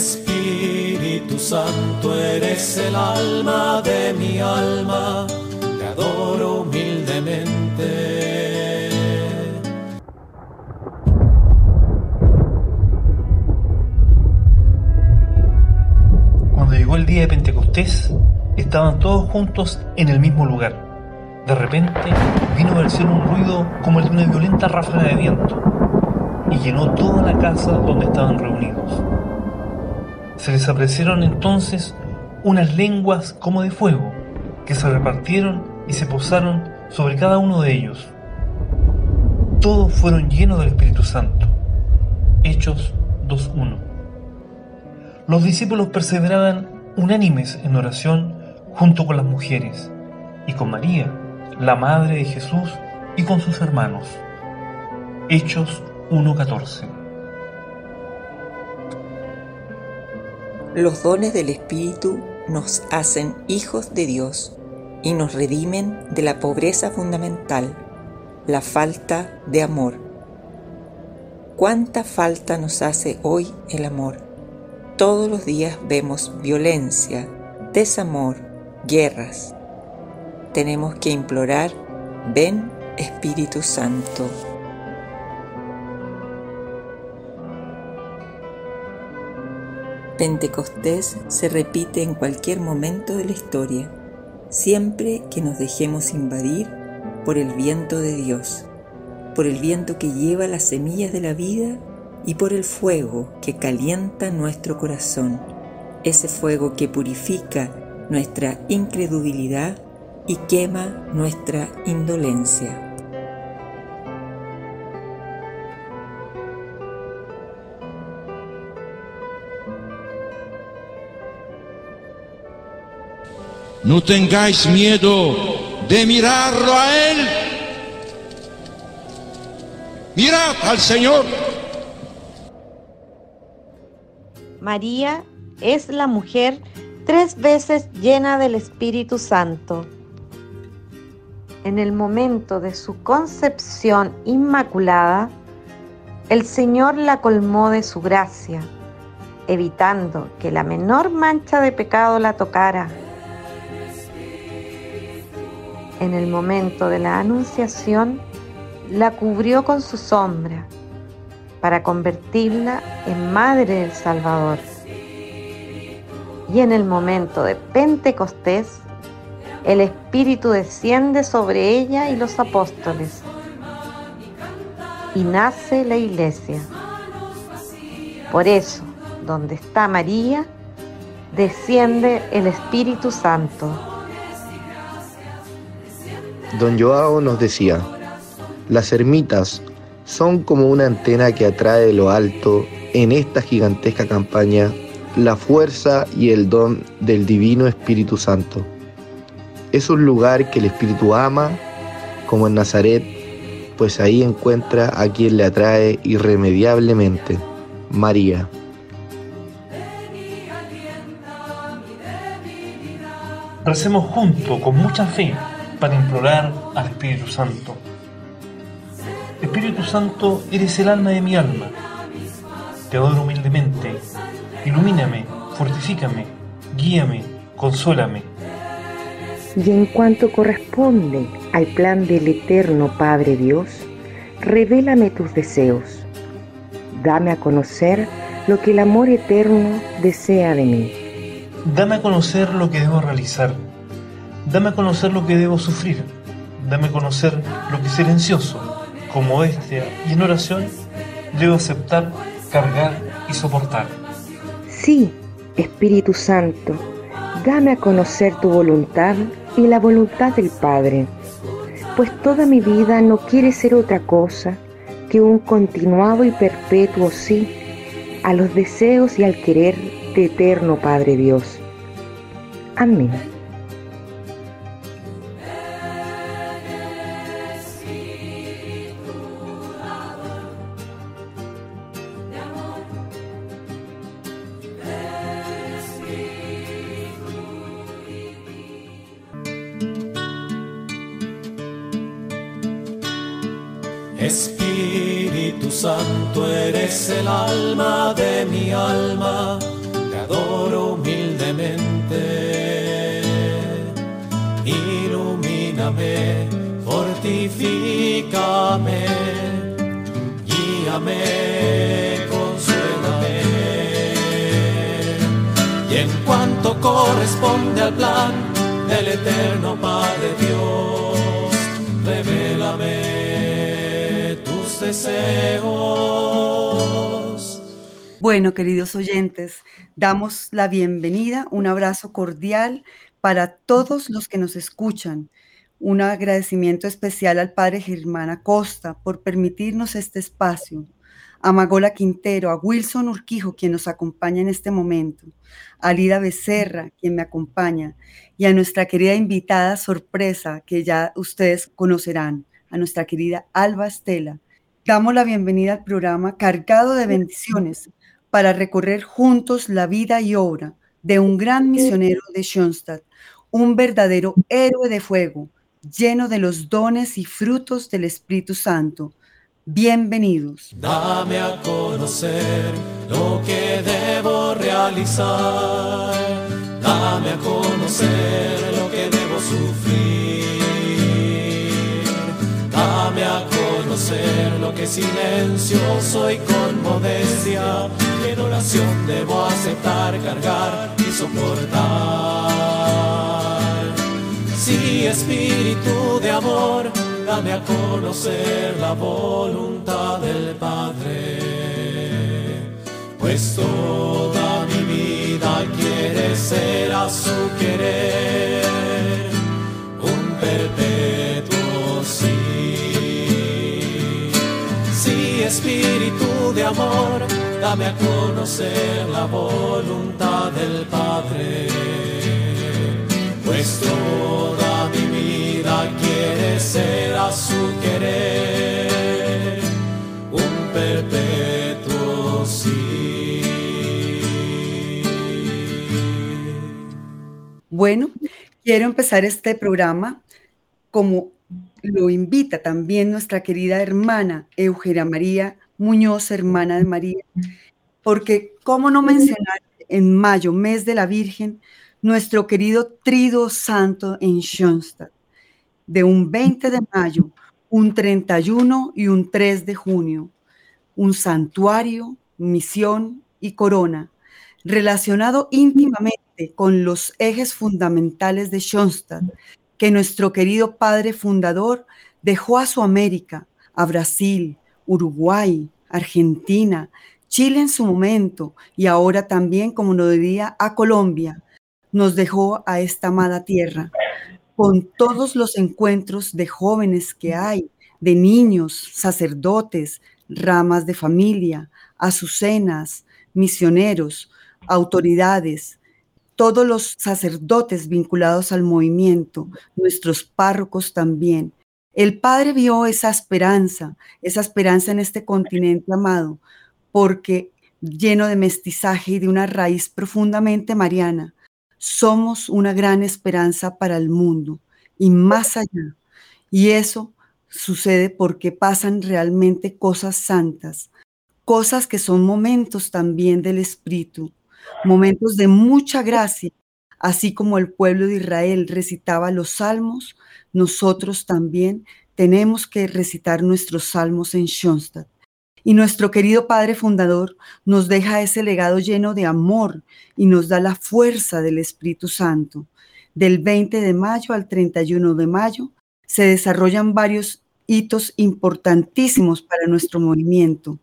Espíritu Santo, eres el alma de mi alma, te adoro humildemente. Cuando llegó el día de Pentecostés, estaban todos juntos en el mismo lugar. De repente vino del cielo un ruido como el de una violenta ráfaga de viento y llenó toda la casa donde estaban reunidos. Se les aparecieron entonces unas lenguas como de fuego que se repartieron y se posaron sobre cada uno de ellos. Todos fueron llenos del Espíritu Santo. Hechos 2.1. Los discípulos perseveraban unánimes en oración junto con las mujeres y con María, la madre de Jesús, y con sus hermanos. Hechos 1.14 Los dones del Espíritu nos hacen hijos de Dios y nos redimen de la pobreza fundamental, la falta de amor. ¿Cuánta falta nos hace hoy el amor? Todos los días vemos violencia, desamor, guerras. Tenemos que implorar, ven Espíritu Santo. Pentecostés se repite en cualquier momento de la historia, siempre que nos dejemos invadir por el viento de Dios, por el viento que lleva las semillas de la vida y por el fuego que calienta nuestro corazón, ese fuego que purifica nuestra incredulidad y quema nuestra indolencia. No tengáis miedo de mirarlo a Él. Mirad al Señor. María es la mujer tres veces llena del Espíritu Santo. En el momento de su concepción inmaculada, el Señor la colmó de su gracia, evitando que la menor mancha de pecado la tocara. En el momento de la anunciación, la cubrió con su sombra para convertirla en madre del Salvador. Y en el momento de Pentecostés, el Espíritu desciende sobre ella y los apóstoles. Y nace la iglesia. Por eso, donde está María, desciende el Espíritu Santo. Don Joao nos decía, las ermitas son como una antena que atrae de lo alto en esta gigantesca campaña la fuerza y el don del Divino Espíritu Santo. Es un lugar que el Espíritu ama, como en Nazaret, pues ahí encuentra a quien le atrae irremediablemente, María. Recemos juntos, con mucha fe, para implorar al Espíritu Santo. Espíritu Santo, eres el alma de mi alma. Te adoro humildemente. Ilumíname, fortifícame, guíame, consuélame. Y en cuanto corresponde al plan del eterno Padre Dios, revélame tus deseos. Dame a conocer lo que el amor eterno desea de mí. Dame a conocer lo que debo realizar. Dame a conocer lo que debo sufrir. Dame a conocer lo que silencioso, como este, y en oración debo aceptar, cargar y soportar. Sí, Espíritu Santo, dame a conocer tu voluntad y la voluntad del Padre, pues toda mi vida no quiere ser otra cosa que un continuado y perpetuo sí a los deseos y al querer de eterno Padre Dios. Amén. Santo, eres el alma de mi alma, adoro humildemente. Ilumíname, fortifícame, guíame, consuélame. Y en cuanto corresponde al plan del eterno Padre deseos. Bueno, queridos oyentes, damos la bienvenida, un abrazo cordial para todos los que nos escuchan. Un agradecimiento especial al Padre Germán Acosta por permitirnos este espacio, a Magola Quintero, a Wilson Urquijo, quien nos acompaña en este momento, a Lida Becerra, quien me acompaña, y a nuestra querida invitada sorpresa, que ya ustedes conocerán, a nuestra querida Alba Estela. Damos la bienvenida al programa cargado de bendiciones para recorrer juntos la vida y obra de un gran misionero de Schoenstatt, un verdadero héroe de fuego, lleno de los dones y frutos del Espíritu Santo. Bienvenidos. Dame a conocer lo que debo realizar. Dame a conocer lo que silencioso y con modestia. En oración debo aceptar, cargar y soportar. Sí, espíritu de amor, dame a conocer la voluntad del Padre, pues toda mi vida quiere ser a su querer, espíritu de amor, dame a conocer la voluntad del Padre, pues toda mi vida quiere ser a su querer, un perpetuo sí. Bueno, quiero empezar este programa como lo invita también nuestra querida hermana Eugenia María Muñoz, hermana de María, porque cómo no mencionar en mayo, mes de la Virgen, nuestro querido Trido Santo en Schoenstatt, de un 20 de mayo, un 31 y un 3 de junio, un santuario, misión y corona, relacionado íntimamente con los ejes fundamentales de Schoenstatt, que nuestro querido padre fundador dejó a su América, a Brasil, Uruguay, Argentina, Chile en su momento y ahora también, como nos diría, a Colombia, nos dejó a esta amada tierra, con todos los encuentros de jóvenes que hay, de niños, sacerdotes, ramas de familia, azucenas, misioneros, autoridades, todos los sacerdotes vinculados al movimiento, nuestros párrocos también. El Padre vio esa esperanza, esa esperanza en este continente amado, porque lleno de mestizaje y de una raíz profundamente mariana, somos una gran esperanza para el mundo y más allá. Y eso sucede porque pasan realmente cosas santas, cosas que son momentos también del Espíritu, momentos de mucha gracia, así como el pueblo de Israel recitaba los salmos, nosotros también tenemos que recitar nuestros salmos en Schoenstatt. Y nuestro querido Padre Fundador nos deja ese legado lleno de amor y nos da la fuerza del Espíritu Santo. Del 20 de mayo al 31 de mayo se desarrollan varios hitos importantísimos para nuestro movimiento.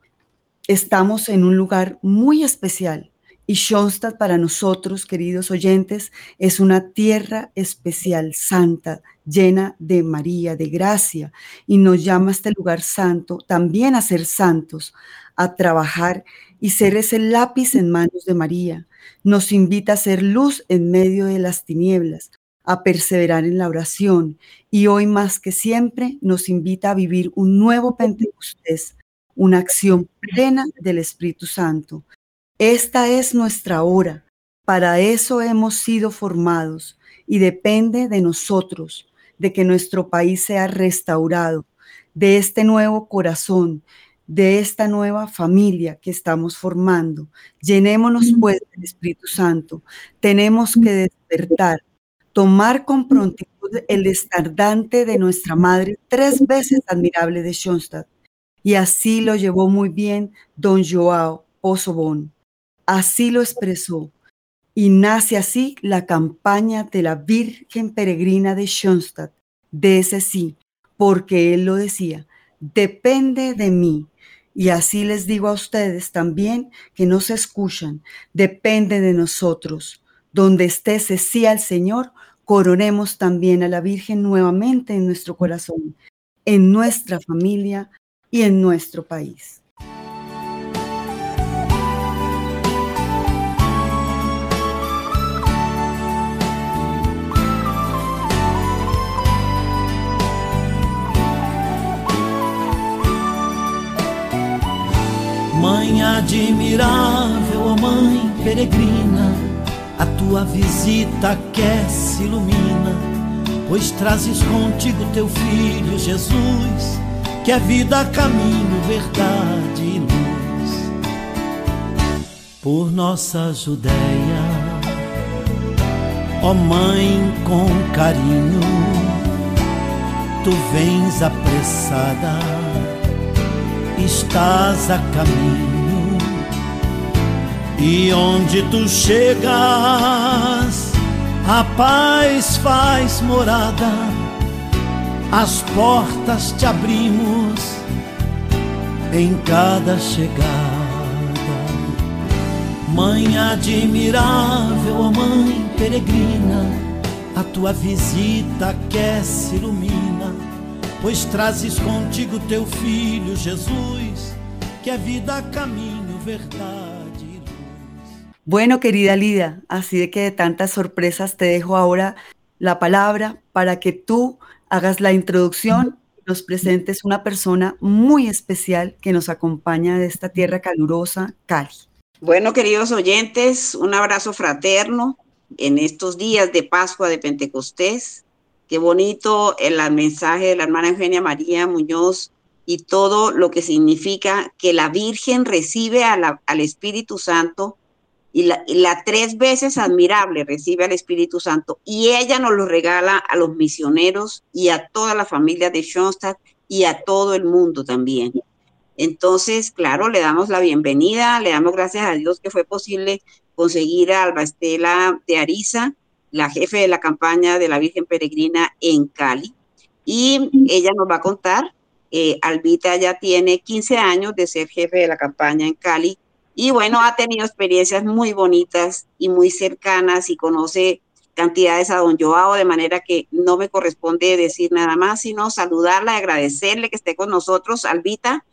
Estamos en un lugar muy especial y Schoenstatt para nosotros, queridos oyentes, es una tierra especial, santa, llena de María, de gracia, y nos llama a este lugar santo también a ser santos, a trabajar y ser ese lápiz en manos de María. Nos invita a ser luz en medio de las tinieblas, a perseverar en la oración. Y hoy más que siempre nos invita a vivir un nuevo Pentecostés, una acción plena del Espíritu Santo esta es nuestra hora. Para eso hemos sido formados y depende de nosotros, de que nuestro país sea restaurado, de este nuevo corazón, de esta nueva familia que estamos formando. Llenémonos pues del Espíritu Santo. Tenemos que despertar, tomar con prontitud el estardante de nuestra madre, tres veces admirable de Schoenstatt. Y así lo llevó muy bien don Joao Osobón. Así lo expresó. Y nace así la campaña de la Virgen Peregrina de Schoenstatt, de ese sí, porque él lo decía, depende de mí. Y así les digo a ustedes también que no se escuchan, depende de nosotros. Donde esté ese sí al Señor, coronemos también a la Virgen nuevamente en nuestro corazón, en nuestra familia y en nuestro país. Mãe admirável, oh mãe peregrina, a tua visita aquece, ilumina, pois trazes contigo teu filho Jesus, que é vida, caminho, verdade e luz. Por nossa Judéia, ó mãe com carinho, tu vens apressada estás a caminho. E onde tu chegas, a paz faz morada, as portas te abrimos em cada chegada. Mãe admirável, mãe peregrina, a tua visita aquece, ilumina pois trazes contigo teu filho Jesus, que é vida, caminho, verdade y luz. Bueno, querida Lida, así de que de tantas sorpresas te dejo ahora la palabra para que tú hagas la introducción nos presentes una persona muy especial que nos acompaña de esta tierra calurosa, Cali. Bueno, queridos oyentes, un abrazo fraterno en estos días de Pascua de Pentecostés. Qué bonito el mensaje de la hermana Eugenia María Muñoz y todo lo que significa que la Virgen recibe al Espíritu Santo y la, tres veces admirable recibe al Espíritu Santo y ella nos lo regala a los misioneros y a toda la familia de Schoenstatt y a todo el mundo también. Entonces, claro, le damos la bienvenida, le damos gracias a Dios que fue posible conseguir a Alba Estela de Ariza la jefe de la campaña de la Virgen Peregrina en Cali. Y ella nos va a contar, eh, Albita ya tiene 15 años de ser jefe de la campaña en Cali y bueno, ha tenido experiencias muy bonitas y muy cercanas y conoce cantidades a don Joao, de manera que no me corresponde decir nada más, sino saludarla agradecerle que esté con nosotros. Albita,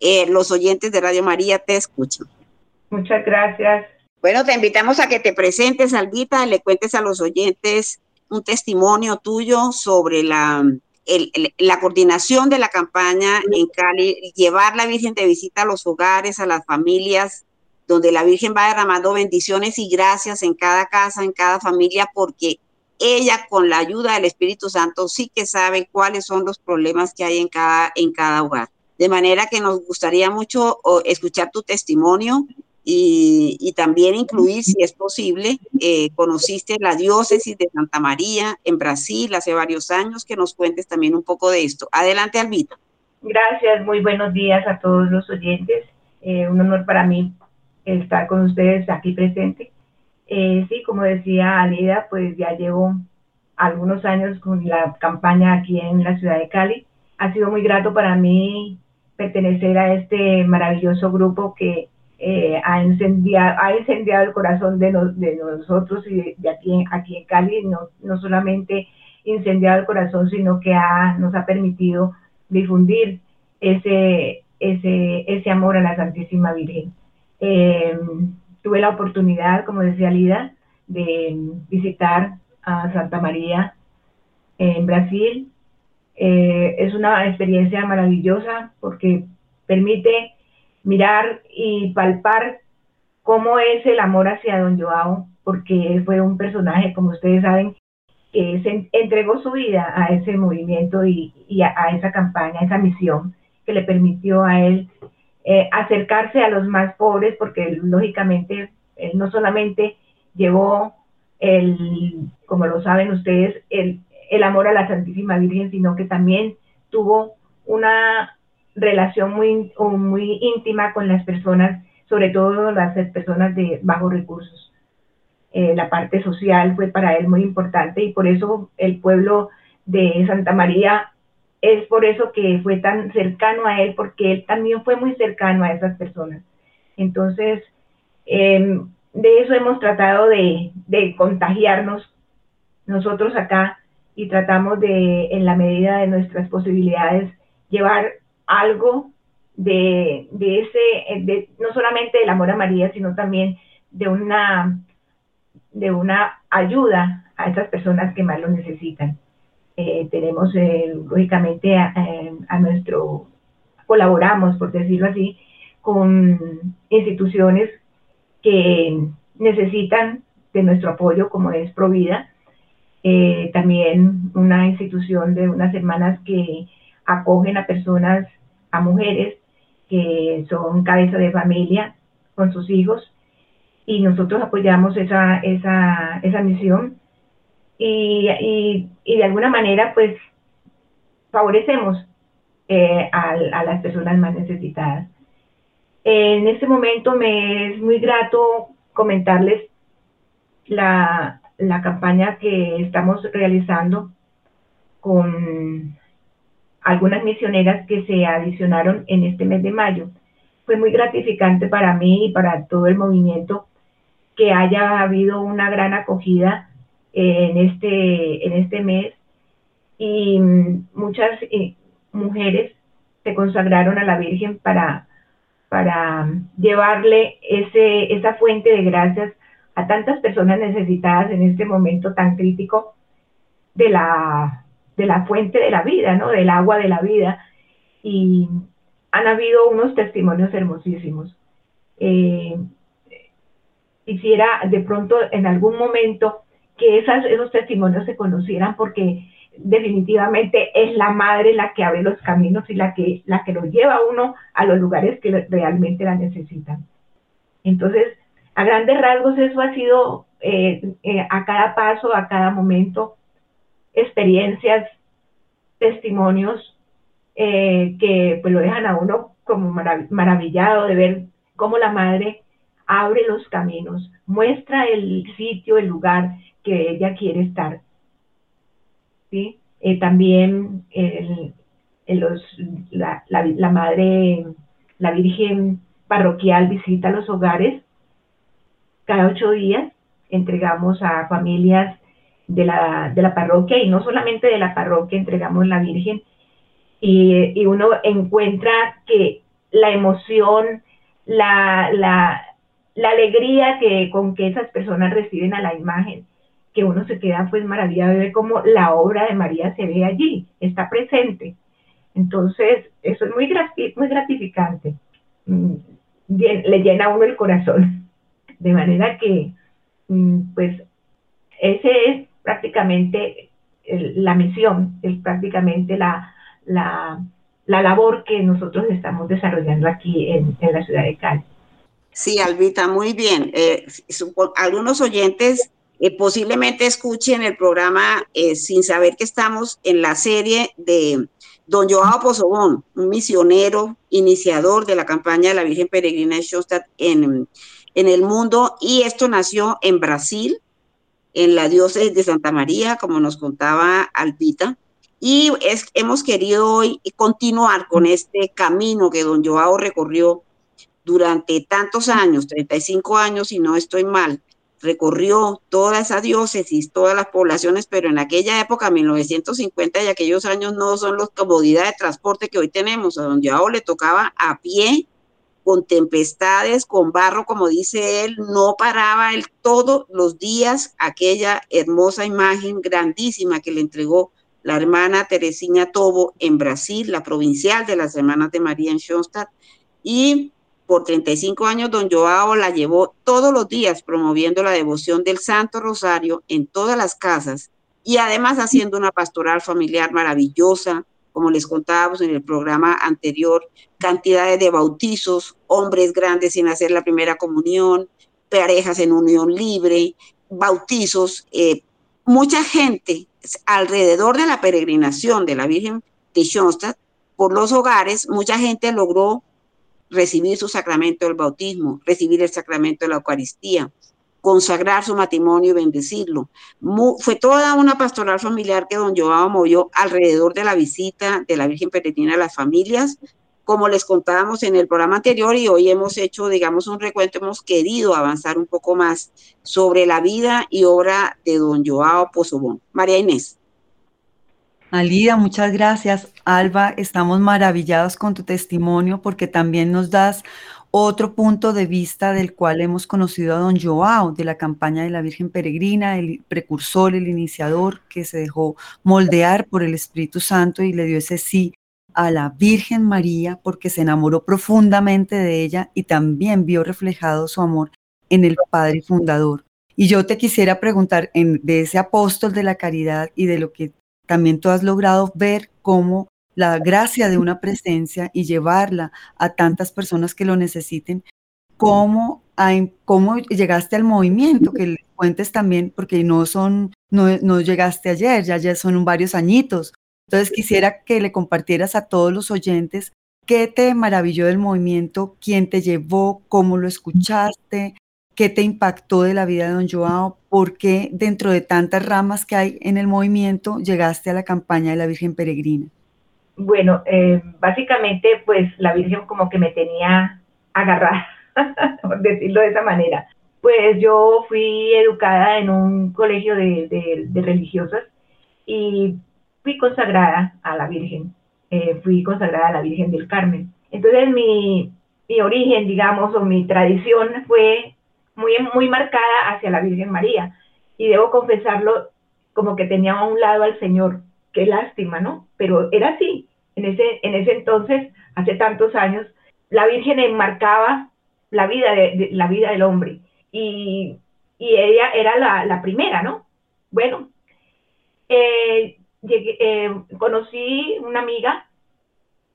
eh, los oyentes de Radio María te escuchan. Muchas gracias, bueno, te invitamos a que te presentes, Albita, le cuentes a los oyentes un testimonio tuyo sobre la, la coordinación de la campaña en Cali, llevar la Virgen de visita a los hogares, a las familias, donde la Virgen va derramando bendiciones y gracias en cada casa, en cada familia, porque ella con la ayuda del Espíritu Santo sí que sabe cuáles son los problemas que hay en cada, en cada hogar. De manera que nos gustaría mucho escuchar tu testimonio y, también incluir, si es posible, eh, conociste la diócesis de Santa María en Brasil hace varios años, que nos cuentes también un poco de esto. Adelante, Albita. Gracias, muy buenos días a todos los oyentes. Eh, un honor para mí estar con ustedes aquí presente. Eh, sí, como decía Alida, pues ya llevo algunos años con la campaña aquí en la ciudad de Cali. Ha sido muy grato para mí pertenecer a este maravilloso grupo que eh, ha, incendiado, ha incendiado el corazón de, de nosotros y de, aquí, aquí en Cali, no, no solamente incendiado el corazón, sino que ha, nos ha permitido difundir ese, ese, ese amor a la Santísima Virgen. Eh, tuve la oportunidad, como decía Lida, de visitar a Santa María en Brasil. Eh, es una experiencia maravillosa porque permite mirar y palpar cómo es el amor hacia don Joao, porque fue un personaje, como ustedes saben, que se entregó su vida a ese movimiento y, a, esa campaña, a esa misión que le permitió a él eh, acercarse a los más pobres, porque lógicamente él no solamente llevó el, como lo saben ustedes, el, el amor a la Santísima Virgen, sino que también tuvo una relación muy, muy íntima con las personas, sobre todo las personas de bajos recursos. Eh, la parte social fue para él muy importante y por eso el pueblo de Santa María es por eso que fue tan cercano a él, porque él también fue muy cercano a esas personas. Entonces, em, de eso hemos tratado de, de, contagiarnos nosotros acá y tratamos de, en la medida de nuestras posibilidades, llevar algo de, de ese, de, no solamente del amor a María, sino también de una, de una ayuda a esas personas que más lo necesitan. Eh, tenemos eh, lógicamente a, a, nuestro, colaboramos, por decirlo así, con instituciones que necesitan de nuestro apoyo, como es Provida, eh, también una institución de unas hermanas que acogen a personas, a mujeres que son cabeza de familia con sus hijos, y nosotros apoyamos esa, esa, esa misión y, de alguna manera pues favorecemos eh, a, las personas más necesitadas. En este momento me es muy grato comentarles la, la campaña que estamos realizando con algunas misioneras que se adicionaron en este mes de mayo. Fue muy gratificante para mí y para todo el movimiento que haya habido una gran acogida en este, en este mes y muchas eh, mujeres se consagraron a la Virgen para, para llevarle ese, esa fuente de gracias a tantas personas necesitadas en este momento tan crítico de la, de la fuente de la vida, ¿no? Del agua de la vida. Y han habido unos testimonios hermosísimos. Eh, quisiera de pronto en algún momento que esos testimonios se conocieran porque definitivamente es la madre la que abre los caminos y la que, la que lo lleva a uno a los lugares que realmente la necesitan. Entonces, a grandes rasgos eso ha sido eh, eh, a cada paso, a cada momento, experiencias, testimonios eh, que pues lo dejan a uno como maravillado de ver cómo la madre abre los caminos, muestra el sitio, el lugar que ella quiere estar. ¿sí? también el, los, la, la madre, la Virgen parroquial visita los hogares cada ocho días entregamos a familias de la, de la parroquia y no solamente de la parroquia entregamos la Virgen y, y uno encuentra que la emoción, la, la, alegría que, con que esas personas reciben a la imagen, que uno se queda pues maravillado de ver cómo la obra de María se ve allí, está presente. Entonces, eso es muy, muy gratificante, mm, le llena a uno el corazón. De manera que, mm, pues, ese es prácticamente la misión, es prácticamente la, la, la, labor que nosotros estamos desarrollando aquí en, en la ciudad de Cali. Sí, Albita, muy bien. Eh, algunos oyentes eh, posiblemente escuchen el programa eh, sin saber que estamos en la serie de don Joao Pozobón, un misionero, iniciador de la campaña de la Virgen Peregrina de Schoenstatt en, en el mundo y esto nació en Brasil, en la diócesis de Santa María, como nos contaba Alpita. Y hemos querido hoy continuar con este camino que don Joao recorrió durante tantos años, 35 años, si no estoy mal, recorrió toda esa diócesis, todas las poblaciones, pero en aquella época, 1950 y aquellos años no son las comodidades de transporte que hoy tenemos, a don Joao le tocaba a pie con tempestades, con barro, como dice él, no paraba él todos los días. Aquella hermosa imagen grandísima que le entregó la hermana Teresina Tobo en Brasil, la provincial de las Hermanas de María en Schoenstatt, y por 35 años don Joao la llevó todos los días promoviendo la devoción del Santo Rosario en todas las casas y además haciendo una pastoral familiar maravillosa, como les contábamos en el programa anterior, cantidades de bautizos, hombres grandes sin hacer la primera comunión, parejas en unión libre, bautizos, eh, mucha gente alrededor de la peregrinación de la Virgen de Schoenstatt, por los hogares, mucha gente logró recibir su sacramento del bautismo, recibir el sacramento de la Eucaristía, consagrar su matrimonio y bendecirlo. fue toda una pastoral familiar que don Joao movió alrededor de la visita de la Virgen Peregrina a las familias, como les contábamos en el programa anterior y hoy hemos hecho, digamos, un recuento, hemos querido avanzar un poco más sobre la vida y obra de don Joao Pozobón. María Inés. Alida, muchas gracias. Alba, estamos maravillados con tu testimonio porque también nos das otro punto de vista del cual hemos conocido a don Joao, de la campaña de la Virgen Peregrina, el precursor, el iniciador, que se dejó moldear por el Espíritu Santo y le dio ese sí a la Virgen María porque se enamoró profundamente de ella y también vio reflejado su amor en el Padre Fundador. Y yo te quisiera preguntar en, de ese apóstol de la caridad y de lo que también tú has logrado ver cómo la gracia de una presencia y llevarla a tantas personas que lo necesiten, cómo, cómo llegaste al movimiento, que le cuentes también, porque no son, no, no llegaste ayer, ya, ya son varios añitos. Entonces quisiera que le compartieras a todos los oyentes qué te maravilló del movimiento, quién te llevó, cómo lo escuchaste, qué te impactó de la vida de don Joao, por qué dentro de tantas ramas que hay en el movimiento llegaste a la campaña de la Virgen Peregrina. Bueno, eh, básicamente pues la Virgen como que me tenía agarrada, por decirlo de esa manera. Pues yo fui educada en un colegio de, religiosas y fui consagrada a la Virgen, eh, fui consagrada a la Virgen del Carmen. Entonces mi, mi origen, digamos, o mi tradición fue muy, muy marcada hacia la Virgen María. Y debo confesarlo, como que tenía a un lado al Señor. Qué lástima, ¿no? Pero era así. En ese, en ese entonces, hace tantos años, la Virgen enmarcaba la vida, de, la vida del hombre. Y, y ella era la, la, primera, ¿no? Bueno, eh, eh, conocí una amiga,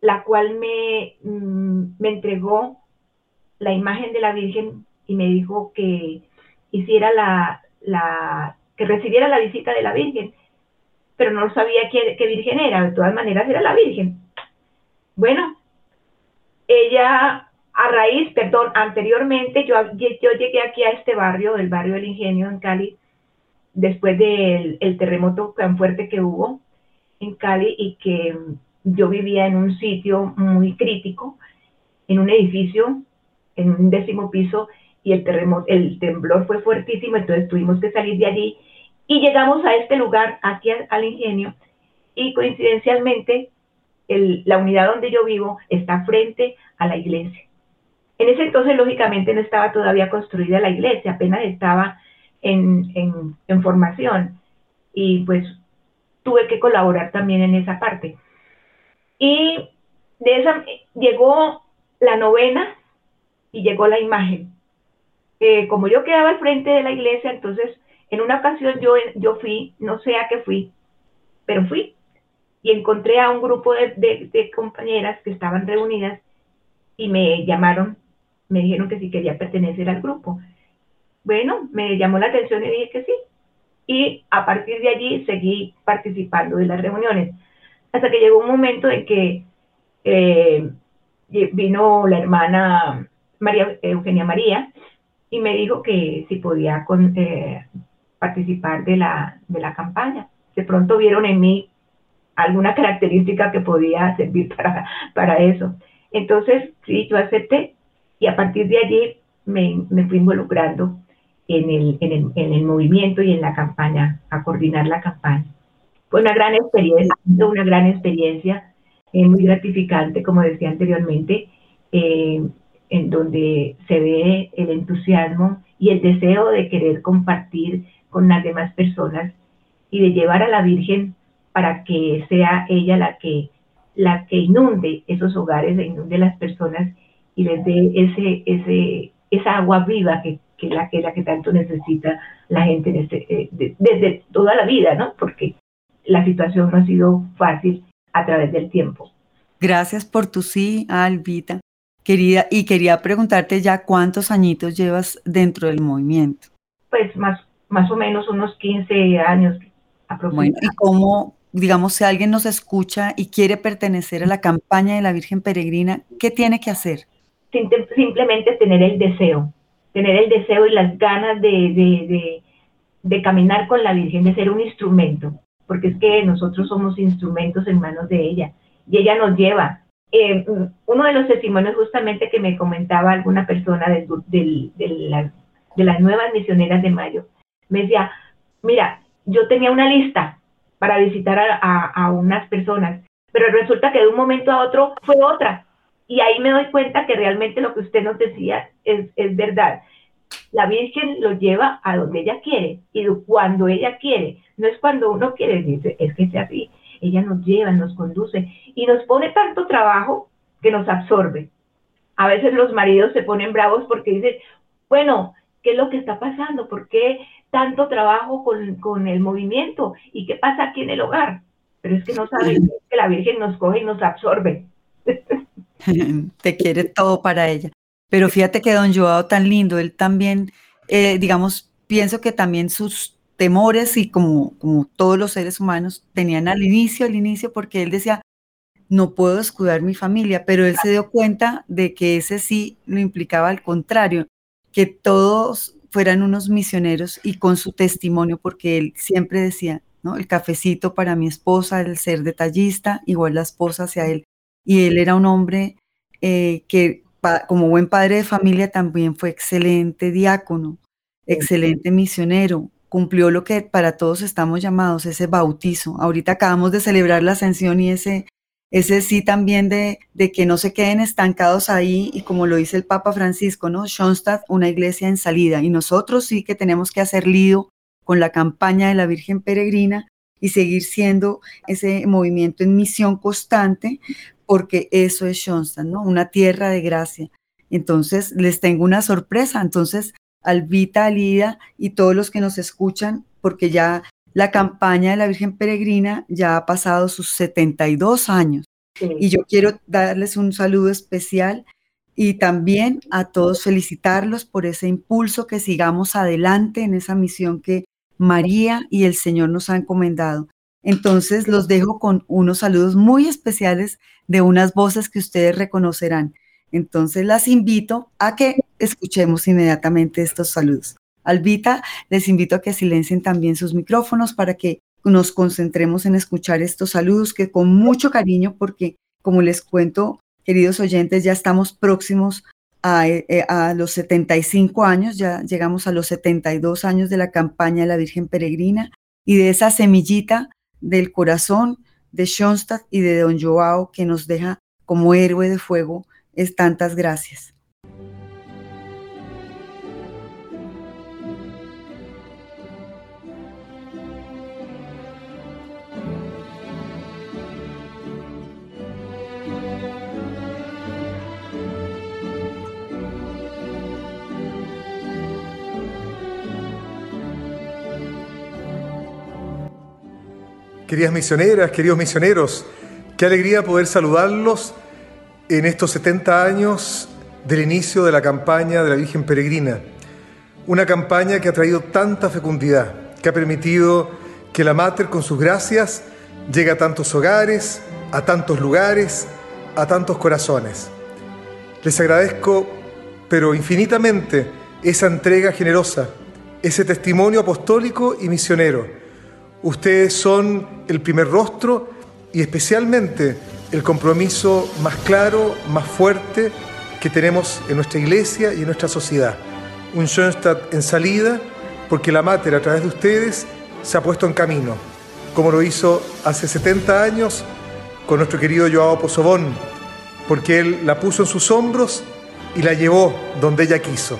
la cual me, mm, me entregó la imagen de la Virgen y me dijo que hiciera la, la, que recibiera la visita de la Virgen, pero no sabía qué, qué Virgen era, de todas maneras era la Virgen. Bueno, ella, a raíz, perdón, anteriormente yo, yo llegué aquí a este barrio, el barrio del Ingenio en Cali, después del el terremoto tan fuerte que hubo en Cali y que yo vivía en un sitio muy crítico, en un edificio, en un décimo piso, y el terremoto, el temblor fue fuertísimo, entonces tuvimos que salir de allí y llegamos a este lugar, aquí al, ingenio, y coincidencialmente la unidad donde yo vivo está frente a la iglesia. En ese entonces, lógicamente, no estaba todavía construida la iglesia, apenas estaba en, en formación y pues tuve que colaborar también en esa parte. Y de esa llegó la novena y llegó la imagen como yo quedaba al frente de la iglesia, entonces en una ocasión yo, yo fui, no sé a qué fui, pero fui y encontré a un grupo de, compañeras que estaban reunidas y me llamaron, me dijeron que si quería pertenecer al grupo. Bueno, me llamó la atención y dije que sí. Y a partir de allí seguí participando de las reuniones. Hasta que llegó un momento en que eh, vino la hermana María Eugenia María y me dijo que si podía eh, participar de la, de la campaña. De pronto vieron en mí alguna característica que podía servir para, para eso. Entonces, sí, yo acepté y a partir de allí me, me fui involucrando en el, en, el, en el, movimiento y en la campaña, a coordinar la campaña. Fue una gran experiencia, una gran experiencia, eh, muy gratificante, como decía anteriormente. Eh, en donde se ve el entusiasmo y el deseo de querer compartir con las demás personas y de llevar a la Virgen para que sea ella la que la que inunde esos hogares, inunde las personas y les dé ese, ese, esa agua viva que, que, la, que la que tanto necesita la gente desde, eh, desde toda la vida, ¿no? Porque la situación no ha sido fácil a través del tiempo. Gracias por tu sí, Albita. Querida, y quería preguntarte ya cuántos añitos llevas dentro del movimiento. Pues más, más o menos unos 15 años aproximadamente. Bueno, ¿y cómo, digamos, si alguien nos escucha y quiere pertenecer a la campaña de la Virgen Peregrina, ¿qué tiene que hacer? Simplemente tener el deseo, tener el deseo y las ganas de, de, de, caminar con la Virgen, de ser un instrumento, porque es que nosotros somos instrumentos en manos de ella y ella nos lleva. Eh, uno de los testimonios justamente que me comentaba alguna persona del, del, de, de las nuevas misioneras de Mayo, me decía, mira, yo tenía una lista para visitar a, unas personas, pero resulta que de un momento a otro fue otra. Y ahí me doy cuenta que realmente lo que usted nos decía es, es verdad. La Virgen lo lleva a donde ella quiere y cuando ella quiere, no es cuando uno quiere, dice, es que sea así. Ella nos lleva, nos conduce y nos pone tanto trabajo que nos absorbe. A veces los maridos se ponen bravos porque dicen, bueno, ¿qué es lo que está pasando? ¿Por qué tanto trabajo con, el movimiento. ¿Y qué pasa aquí en el hogar? Pero es que no saben que la Virgen nos coge y nos absorbe. Te quiere todo para ella. Pero fíjate que don Joao tan lindo, él también, eh, digamos, pienso que también sus temores y como, como todos los seres humanos tenían al inicio, al inicio, porque él decía, no puedo descuidar mi familia, pero él se dio cuenta de que ese sí lo implicaba al contrario, que todos fueran unos misioneros y con su testimonio, porque él siempre decía, ¿no? El cafecito para mi esposa, el ser detallista, igual la esposa hacia él. Y él era un hombre eh, que como buen padre de familia también fue excelente diácono, excelente misionero, cumplió lo que para todos estamos llamados, ese bautizo. Ahorita acabamos de celebrar la ascensión y ese ese sí también de, que no se queden estancados ahí y como lo dice el Papa Francisco, ¿no? Schoenstatt, una iglesia en salida y nosotros sí que tenemos que hacer lío con la campaña de la Virgen Peregrina y seguir siendo ese movimiento en misión constante porque eso es Schoenstatt, ¿no? Una tierra de gracia. Entonces, les tengo una sorpresa. Entonces, Albita, Alida y todos los que nos escuchan, porque ya la campaña de la Virgen Peregrina ya ha pasado sus 72 años. Y yo quiero darles un saludo especial y también a todos felicitarlos por ese impulso que sigamos adelante en esa misión que María y el Señor nos han encomendado. Entonces los dejo con unos saludos muy especiales de unas voces que ustedes reconocerán. Entonces las invito a que escuchemos inmediatamente estos saludos. Albita, les invito a que silencien también sus micrófonos para que nos concentremos en escuchar estos saludos que con mucho cariño, porque como les cuento, queridos oyentes, ya estamos próximos a, eh, a, los 75 años, ya llegamos a los 72 años de la campaña de la Virgen Peregrina y de esa semillita del corazón de Schoenstatt y de Don Joao que nos deja como héroe de fuego es tantas gracias. Queridas misioneras, queridos misioneros, qué alegría poder saludarlos en estos 70 años del inicio de la campaña de la Virgen Peregrina. Una campaña que ha traído tanta fecundidad, que ha permitido que la Mater con sus gracias llegue a tantos hogares, a tantos lugares, a tantos corazones. Les agradezco, pero infinitamente, esa entrega generosa, ese testimonio apostólico y misionero Ustedes son el primer rostro y especialmente el compromiso más claro, más fuerte que tenemos en nuestra iglesia y en nuestra sociedad. Un Schoenstatt en salida porque la Mater a través de ustedes se ha puesto en camino, como lo hizo hace 70 años con nuestro querido Joao Pozobón, porque él la puso en sus hombros y la llevó donde ella quiso.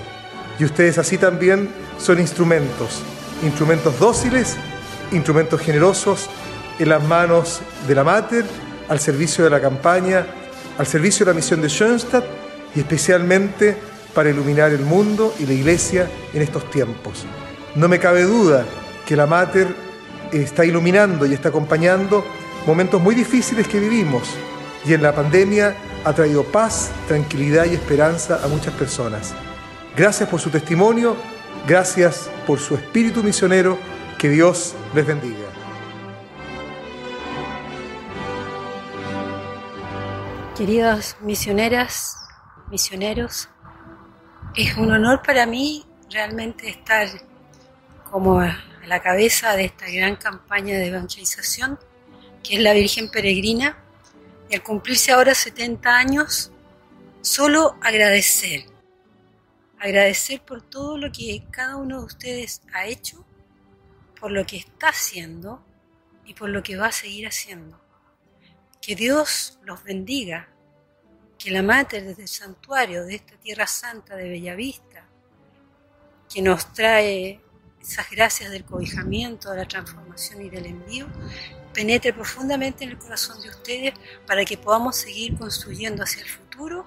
Y ustedes así también son instrumentos, instrumentos dóciles instrumentos generosos en las manos de la Mater, al servicio de la campaña, al servicio de la misión de Schoenstatt y especialmente para iluminar el mundo y la Iglesia en estos tiempos. No me cabe duda que la Mater está iluminando y está acompañando momentos muy difíciles que vivimos y en la pandemia ha traído paz, tranquilidad y esperanza a muchas personas. Gracias por su testimonio, gracias por su espíritu misionero, que Dios les bendiga. Queridas misioneras, misioneros, es un honor para mí realmente estar como a la cabeza de esta gran campaña de evangelización que es la Virgen Peregrina y al cumplirse ahora 70 años, solo agradecer, agradecer por todo lo que cada uno de ustedes ha hecho, por lo que está haciendo y por lo que va a seguir haciendo. Que Dios los bendiga, que la Mater desde el santuario de esta Tierra Santa de Bellavista, que nos trae esas gracias del cobijamiento, de la transformación y del envío, penetre profundamente en el corazón de ustedes para que podamos seguir construyendo hacia el futuro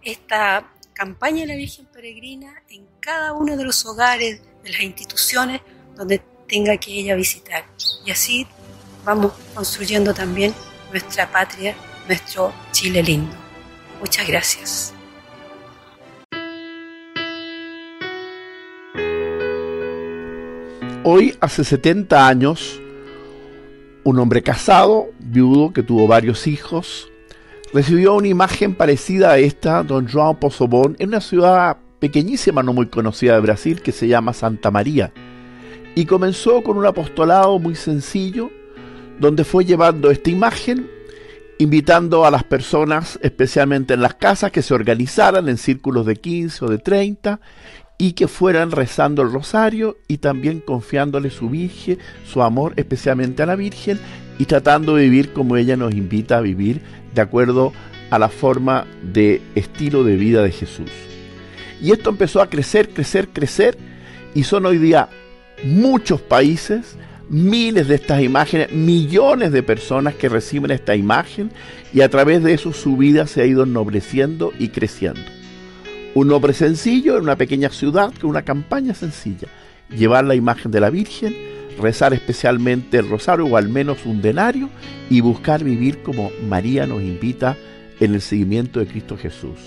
esta campaña de la Virgen Peregrina en cada uno de los hogares, de las instituciones donde tenga que ella visitar. Y así vamos construyendo también nuestra patria, nuestro Chile lindo. Muchas gracias. Hoy, hace 70 años, un hombre casado, viudo, que tuvo varios hijos, recibió una imagen parecida a esta, don João Pozobón, en una ciudad pequeñísima, no muy conocida de Brasil, que se llama Santa María. Y comenzó con un apostolado muy sencillo, donde fue llevando esta imagen, invitando a las personas, especialmente en las casas, que se organizaran en círculos de 15 o de 30 y que fueran rezando el rosario y también confiándole su Virgen, su amor especialmente a la Virgen y tratando de vivir como ella nos invita a vivir de acuerdo a la forma de estilo de vida de Jesús. Y esto empezó a crecer, crecer, crecer y son hoy día muchos países, miles de estas imágenes, millones de personas que reciben esta imagen y a través de eso su vida se ha ido ennobleciendo y creciendo. Un hombre sencillo en una pequeña ciudad con una campaña sencilla. Llevar la imagen de la Virgen, rezar especialmente el rosario o al menos un denario y buscar vivir como María nos invita en el seguimiento de Cristo Jesús.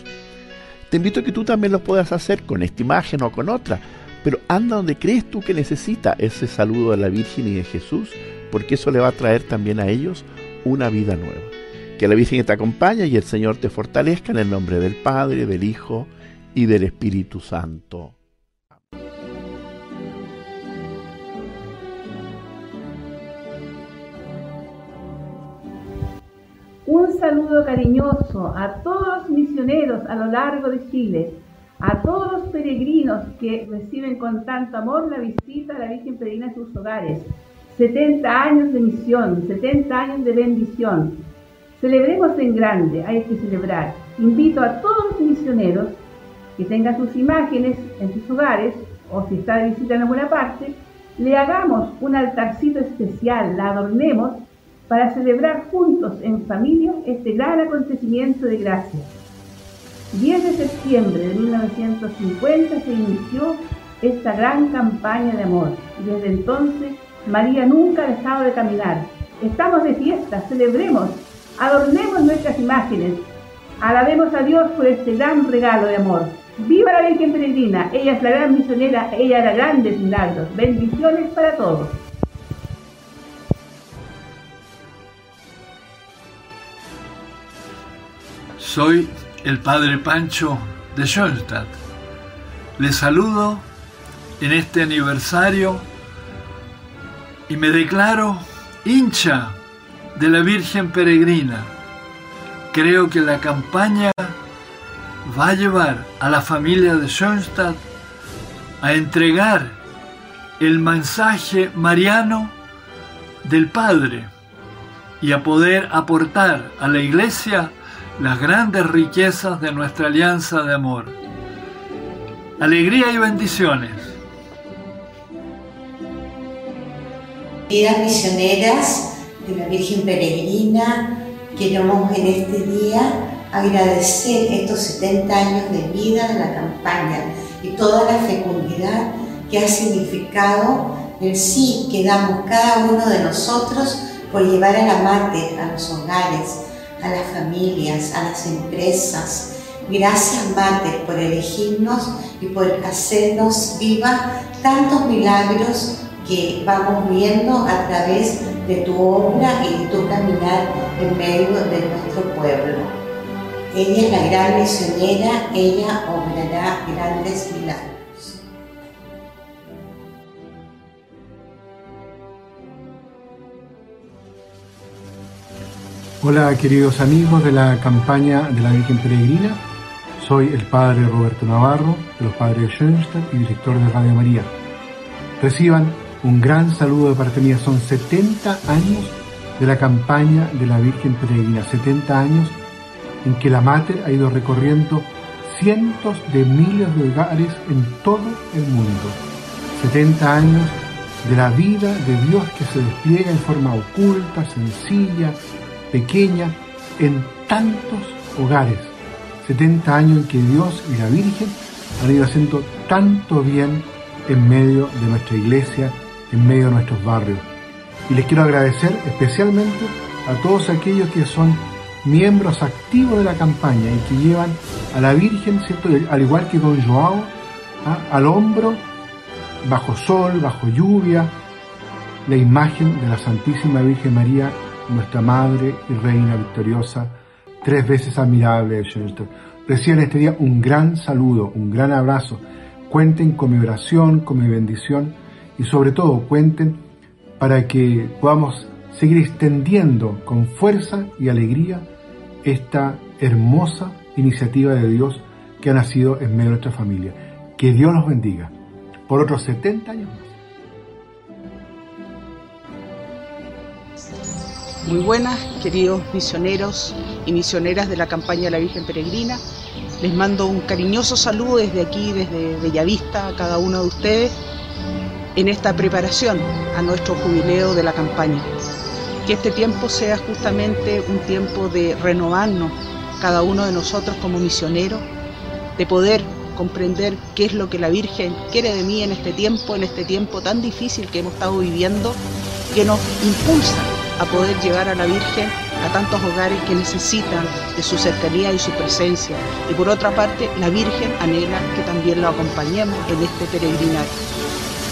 Te invito a que tú también lo puedas hacer con esta imagen o con otra, pero anda donde crees tú que necesita ese saludo de la Virgen y de Jesús, porque eso le va a traer también a ellos una vida nueva. Que la Virgen te acompañe y el Señor te fortalezca en el nombre del Padre, del Hijo y del Espíritu Santo. Un saludo cariñoso a todos los misioneros a lo largo de Chile, a todos los peregrinos que reciben con tanto amor la visita a la Virgen Peregrina en sus hogares. 70 años de misión, 70 años de bendición. Celebremos en grande, hay que celebrar. Invito a todos los misioneros que tenga sus imágenes en sus hogares o si está de visita en alguna parte, le hagamos un altarcito especial, la adornemos para celebrar juntos en familia este gran acontecimiento de gracia. 10 de septiembre de 1950 se inició esta gran campaña de amor y desde entonces María nunca ha dejado de caminar. Estamos de fiesta, celebremos, adornemos nuestras imágenes, alabemos a Dios por este gran regalo de amor. Viva la Virgen Peregrina, ella es la gran misionera, ella hará grandes milagros. Bendiciones para todos. Soy el Padre Pancho de Schoenstatt. Les saludo en este aniversario y me declaro hincha de la Virgen Peregrina. Creo que la campaña va a llevar a la familia de Schoenstatt a entregar el mensaje mariano del Padre y a poder aportar a la Iglesia las grandes riquezas de nuestra alianza de amor. Alegría y bendiciones. Queridas misioneras de la Virgen Peregrina, queremos en este día agradecer estos 70 años de vida de la campaña y toda la fecundidad que ha significado el sí que damos cada uno de nosotros por llevar a la mate a los hogares, a las familias, a las empresas. Gracias, Mate, por elegirnos y por hacernos viva tantos milagros que vamos viendo a través de tu obra y de tu caminar en medio de nuestro pueblo. Ella es la gran misionera, ella obrará grandes milagros. Hola queridos amigos de la campaña de la Virgen Peregrina, soy el Padre Roberto Navarro, de los Padres Schoenstatt y director de Radio María. Reciban un gran saludo de parte mía, son 70 años de la campaña de la Virgen Peregrina, 70 años en que la Mater ha ido recorriendo cientos de miles de hogares en todo el mundo. 70 años de la vida de Dios que se despliega en forma oculta, sencilla, pequeña en tantos hogares. 70 años en que Dios y la Virgen han ido haciendo tanto bien en medio de nuestra iglesia, en medio de nuestros barrios. Y les quiero agradecer especialmente a todos aquellos que son miembros activos de la campaña y que llevan a la Virgen, al igual que don Joao, ¿ah? al hombro, bajo sol, bajo lluvia, la imagen de la Santísima Virgen María nuestra Madre y Reina victoriosa, tres veces admirable de Schoenstatt. Reciban este día un gran saludo, un gran abrazo. Cuenten con mi oración, con mi bendición y sobre todo cuenten para que podamos seguir extendiendo con fuerza y alegría esta hermosa iniciativa de Dios que ha nacido en medio de nuestra familia. Que Dios los bendiga por otros 70 años Muy buenas, queridos misioneros y misioneras de la campaña de la Virgen Peregrina. Les mando un cariñoso saludo desde aquí, desde Bellavista, a cada uno de ustedes en esta preparación a nuestro jubileo de la campaña. Que este tiempo sea justamente un tiempo de renovarnos, cada uno de nosotros como misioneros, de poder comprender qué es lo que la Virgen quiere de mí en este tiempo, en este tiempo tan difícil que hemos estado viviendo, que nos impulsa a poder llevar a la Virgen a tantos hogares que necesitan de su cercanía y su presencia. Y por otra parte, la Virgen anhela que también lo acompañemos en este peregrinaje.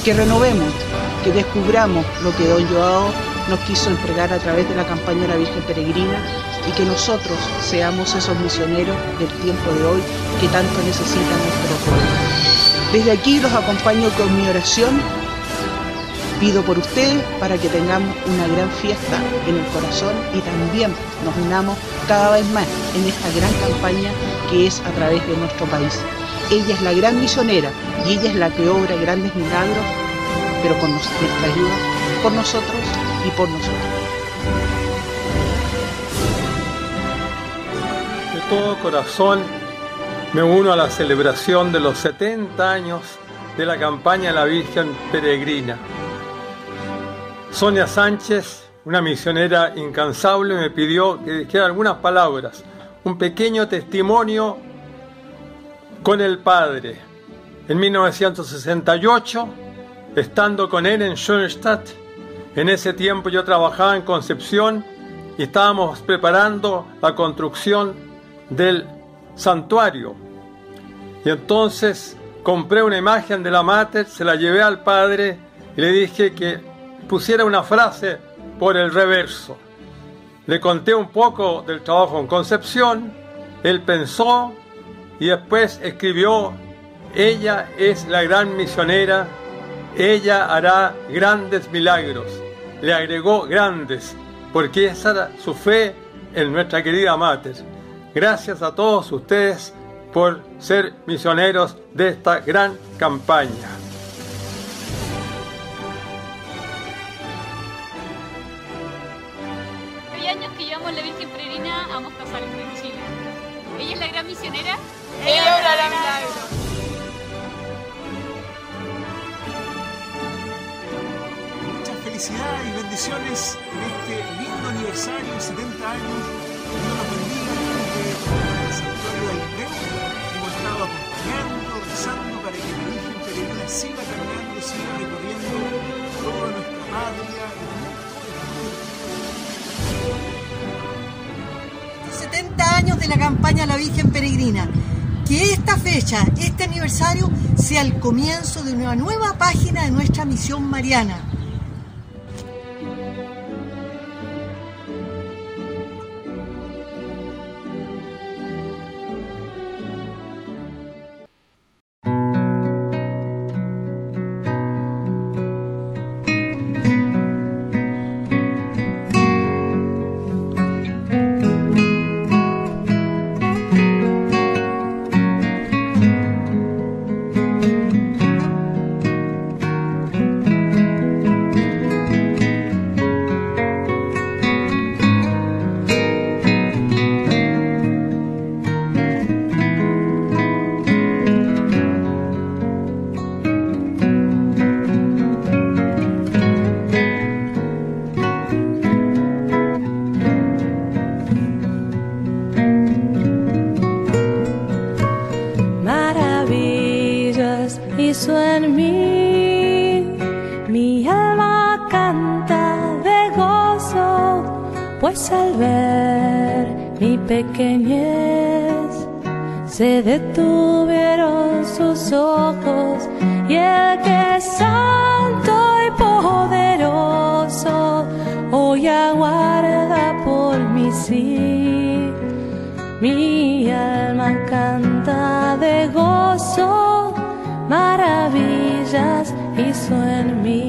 Que renovemos, que descubramos lo que don Joao nos quiso entregar a través de la campaña de la Virgen Peregrina y que nosotros seamos esos misioneros del tiempo de hoy que tanto necesita nuestro pueblo. Desde aquí los acompaño con mi oración pido por ustedes para que tengamos una gran fiesta en el corazón y también nos unamos cada vez más en esta gran campaña que es a través de nuestro país. Ella es la gran misionera y ella es la que obra grandes milagros, pero con nuestra ayuda, por nosotros y por nosotros. De todo corazón me uno a la celebración de los 70 años de la campaña La Virgen Peregrina. Sonia Sánchez, una misionera incansable, me pidió que dijera algunas palabras, un pequeño testimonio con el Padre. En 1968, estando con él en Schoenstatt, en ese tiempo yo trabajaba en Concepción y estábamos preparando la construcción del santuario. Y entonces compré una imagen de la Mater, se la llevé al Padre y le dije que pusiera una frase por el reverso. Le conté un poco del trabajo en Concepción, él pensó y después escribió, ella es la gran misionera, ella hará grandes milagros. Le agregó grandes, porque esa era su fe en nuestra querida Mater. Gracias a todos ustedes por ser misioneros de esta gran campaña. Misionera? Ella obrará milagros. Muchas felicidades y bendiciones en este lindo aniversario, 70 años. Dios los bendiga desde el santuario del Rey. Hemos estado acompañando, rezando para que la Virgen Peregrina siga caminando, siga recorriendo toda nuestra patria años de la campaña La Virgen Peregrina. Que esta fecha, este aniversario, sea el comienzo de una nueva página de nuestra misión mariana. Hizo en mí. Mi alma canta de gozo, pues al ver mi pequeñez se detuvieron sus ojos y el que es santo y poderoso hoy aguarda por mí sí. Mi alma canta de gozo, maravillas hizo en mí.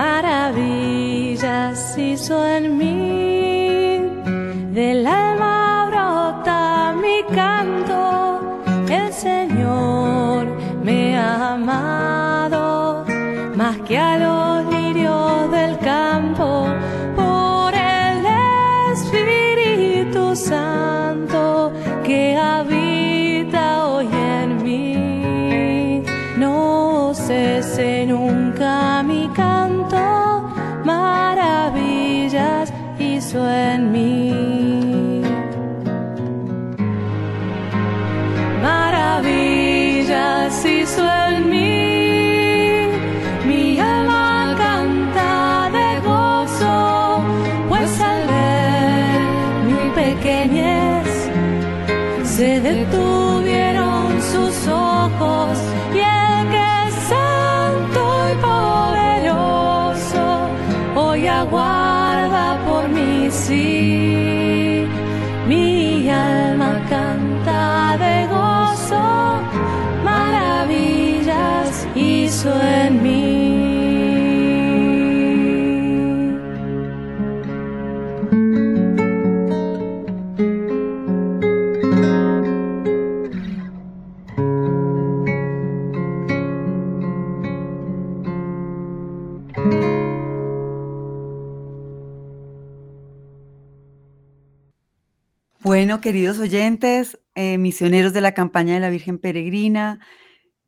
Maravillas hizo en mí, Mi alma canta de gozo, maravillas hizo en. Queridos oyentes, eh, misioneros de la campaña de la Virgen Peregrina,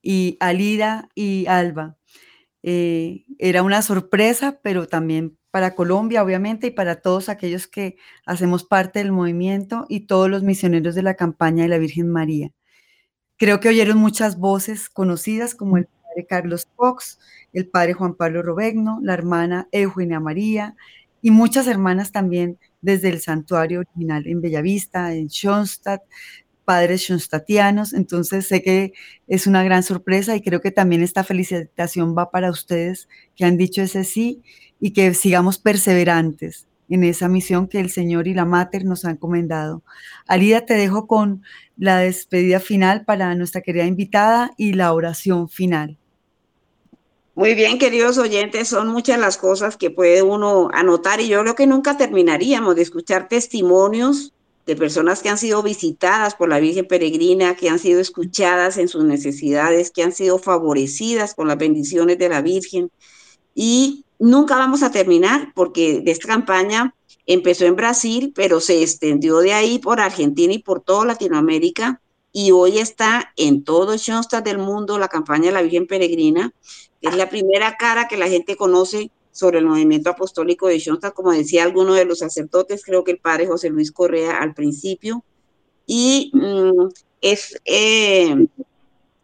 y Alida y Alba. eh, era una sorpresa, pero también para Colombia, obviamente, y para todos aquellos que hacemos parte del movimiento y todos los misioneros de la campaña de la Virgen María. Creo que oyeron muchas voces conocidas como el padre Carlos Fox, el padre Juan Pablo Robegno, la hermana Eugenia María y muchas hermanas también desde el santuario original en Bellavista, en Schoenstatt, padres schoenstattianos. Entonces sé que es una gran sorpresa y creo que también esta felicitación va para ustedes que han dicho ese sí y que sigamos perseverantes en esa misión que el Señor y la Mater nos han encomendado. Alida, te dejo con la despedida final para nuestra querida invitada y la oración final. Muy bien, queridos oyentes, son muchas las cosas que puede uno anotar y yo creo que nunca terminaríamos de escuchar testimonios de personas que han sido visitadas por la Virgen Peregrina, que han sido escuchadas en sus necesidades, que han sido favorecidas con las bendiciones de la Virgen. Y nunca vamos a terminar porque esta campaña empezó en Brasil, pero se extendió de ahí por Argentina y por toda Latinoamérica y hoy está en todo el del mundo la campaña de la Virgen Peregrina, es la primera cara que la gente conoce sobre el movimiento apostólico de Schoenstatt, como decía alguno de los sacerdotes, creo que el padre José Luis Correa al principio, y mm, es, eh,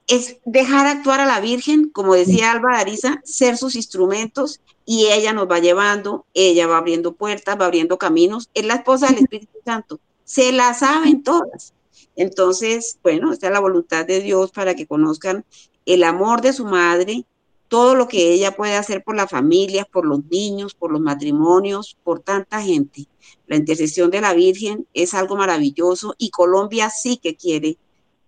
es dejar actuar a la Virgen, como decía Alba Ariza, ser sus instrumentos y ella nos va llevando, ella va abriendo puertas, va abriendo caminos, es la esposa del Espíritu Santo, se la saben todas. Entonces, bueno, esta es la voluntad de Dios para que conozcan el amor de su madre, todo lo que ella puede hacer por las familias, por los niños, por los matrimonios, por tanta gente. La intercesión de la Virgen es algo maravilloso y Colombia sí que quiere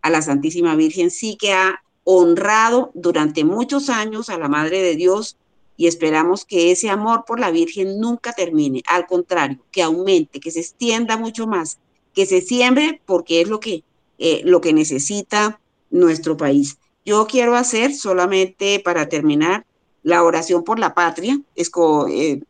a la Santísima Virgen, sí que ha honrado durante muchos años a la Madre de Dios y esperamos que ese amor por la Virgen nunca termine, al contrario, que aumente, que se extienda mucho más, que se siembre porque es lo que, eh, lo que necesita nuestro país. Yo quiero hacer solamente para terminar la oración por la patria, eh,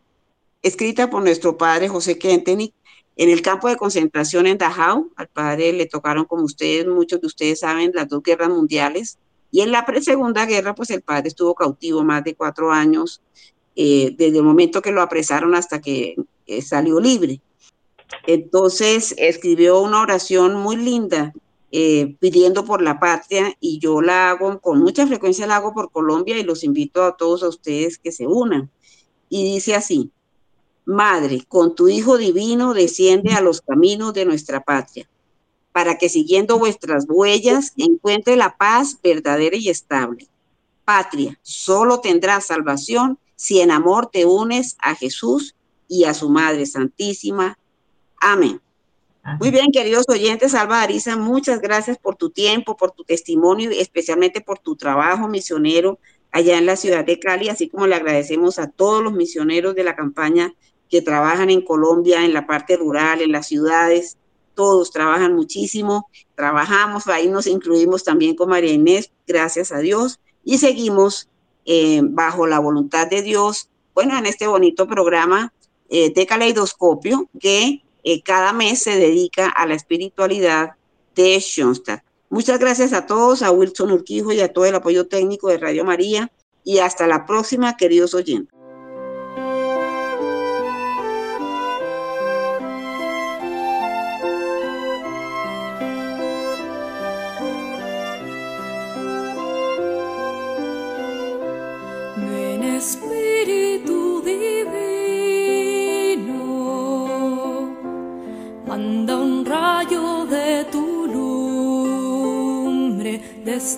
escrita por nuestro padre José Kentenich en el campo de concentración en Dachau. Al padre le tocaron, como ustedes, muchos de ustedes saben, las dos guerras mundiales. Y en la segunda guerra, pues el padre estuvo cautivo más de cuatro años, eh, desde el momento que lo apresaron hasta que eh, salió libre. Entonces escribió una oración muy linda eh, pidiendo por la patria y yo la hago con mucha frecuencia, la hago por Colombia y los invito a todos a ustedes que se unan. Y dice así, Madre, con tu Hijo Divino desciende a los caminos de nuestra patria, para que siguiendo vuestras huellas encuentre la paz verdadera y estable. Patria, solo tendrás salvación si en amor te unes a Jesús y a su Madre Santísima. Amén. Muy bien, queridos oyentes, Alba Arisa, muchas gracias por tu tiempo, por tu testimonio y especialmente por tu trabajo misionero allá en la ciudad de Cali, así como le agradecemos a todos los misioneros de la campaña que trabajan en Colombia, en la parte rural, en las ciudades, todos trabajan muchísimo, trabajamos, ahí nos incluimos también con María Inés, gracias a Dios, y seguimos eh, bajo la voluntad de Dios, bueno, en este bonito programa eh, de caleidoscopio que eh, cada mes se dedica a la espiritualidad de Schoenstatt. Muchas gracias a todos, a Wilson Urquijo y a todo el apoyo técnico de Radio María. Y hasta la próxima, queridos oyentes.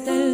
Desde